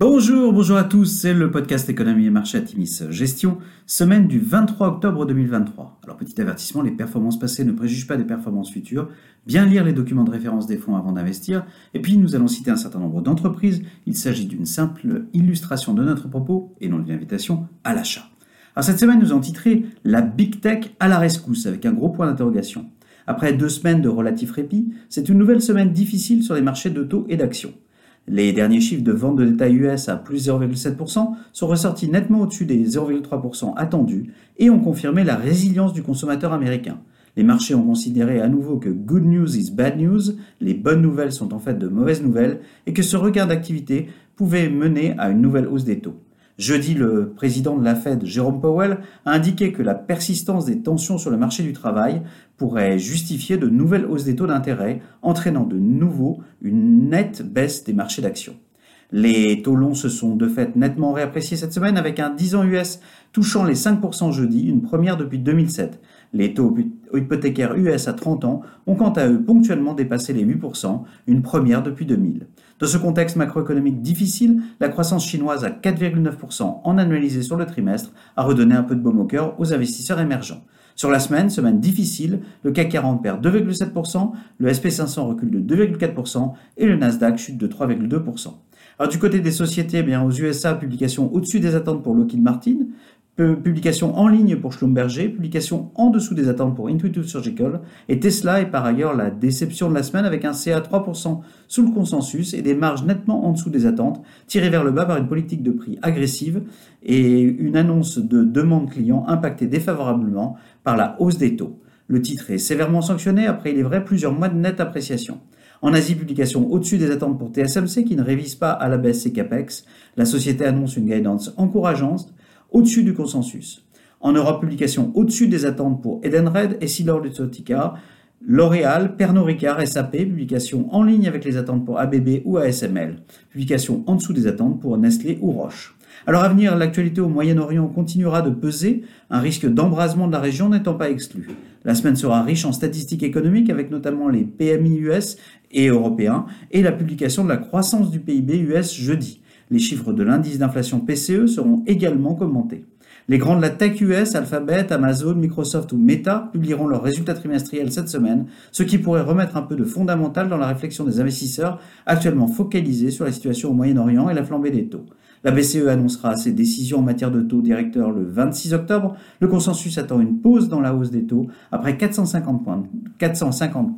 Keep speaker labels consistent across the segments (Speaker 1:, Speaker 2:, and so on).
Speaker 1: Bonjour, bonjour à tous, c'est le podcast Économie et Marché Atimis Gestion, semaine du 23 octobre 2023. Alors petit avertissement, les performances passées ne préjugent pas des performances futures, bien lire les documents de référence des fonds avant d'investir, et puis nous allons citer un certain nombre d'entreprises, il s'agit d'une simple illustration de notre propos et non d'une invitation à l'achat. Alors cette semaine nous avons titré La Big Tech à la rescousse avec un gros point d'interrogation. Après deux semaines de relatif répit, c'est une nouvelle semaine difficile sur les marchés de taux et d'actions. Les derniers chiffres de vente de détail US à plus 0,7% sont ressortis nettement au-dessus des 0,3% attendus et ont confirmé la résilience du consommateur américain. Les marchés ont considéré à nouveau que good news is bad news, les bonnes nouvelles sont en fait de mauvaises nouvelles, et que ce regard d'activité pouvait mener à une nouvelle hausse des taux. Jeudi, le président de la Fed, Jérôme Powell, a indiqué que la persistance des tensions sur le marché du travail pourrait justifier de nouvelles hausses des taux d'intérêt, entraînant de nouveau une nette baisse des marchés d'actions. Les taux longs se sont de fait nettement réappréciés cette semaine avec un 10 ans US touchant les 5% jeudi, une première depuis 2007. Les taux hypothécaires US à 30 ans ont quant à eux ponctuellement dépassé les 8%, une première depuis 2000. Dans ce contexte macroéconomique difficile, la croissance chinoise à 4,9% en annualisé sur le trimestre a redonné un peu de baume au cœur aux investisseurs émergents. Sur la semaine, semaine difficile, le CAC 40 perd 2,7%, le SP500 recule de 2,4% et le Nasdaq chute de 3,2%. Alors du côté des sociétés, eh bien aux USA, publication au-dessus des attentes pour Lockheed Martin, Publication en ligne pour Schlumberger, publication en dessous des attentes pour Intuitive Surgical, et Tesla est par ailleurs la déception de la semaine avec un CA 3% sous le consensus et des marges nettement en dessous des attentes, tirées vers le bas par une politique de prix agressive et une annonce de demande client impactée défavorablement par la hausse des taux. Le titre est sévèrement sanctionné après, il est vrai, plusieurs mois de nette appréciation. En Asie, publication au-dessus des attentes pour TSMC qui ne révise pas à la baisse ses capex. La société annonce une guidance encourageante au-dessus du consensus. En Europe, publication au-dessus des attentes pour Edenred, EssilorLuxottica, L'Oréal, Pernod Ricard, SAP, publication en ligne avec les attentes pour ABB ou ASML, publication en dessous des attentes pour Nestlé ou Roche. Alors à venir, l'actualité au Moyen-Orient continuera de peser, un risque d'embrasement de la région n'étant pas exclu. La semaine sera riche en statistiques économiques avec notamment les PMI US et européens et la publication de la croissance du PIB US jeudi. Les chiffres de l'indice d'inflation PCE seront également commentés. Les grands de la tech US, Alphabet, Amazon, Microsoft ou Meta publieront leurs résultats trimestriels cette semaine, ce qui pourrait remettre un peu de fondamental dans la réflexion des investisseurs actuellement focalisés sur la situation au Moyen-Orient et la flambée des taux. La BCE annoncera ses décisions en matière de taux directeur le 26 octobre. Le consensus attend une pause dans la hausse des taux après 450 points, 450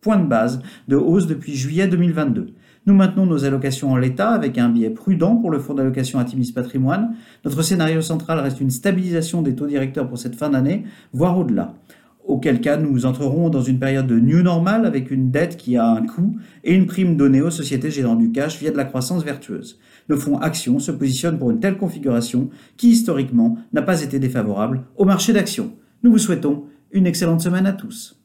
Speaker 1: points de base de hausse depuis juillet 2022. Nous maintenons nos allocations en l'état avec un biais prudent pour le fonds d'allocation Atimis Patrimoine. Notre scénario central reste une stabilisation des taux directeurs pour cette fin d'année, voire au-delà. Auquel cas, nous entrerons dans une période de new normal avec une dette qui a un coût et une prime donnée aux sociétés gérant du cash via de la croissance vertueuse. Le fonds Action se positionne pour une telle configuration qui, historiquement, n'a pas été défavorable au marché d'actions. Nous vous souhaitons une excellente semaine à tous.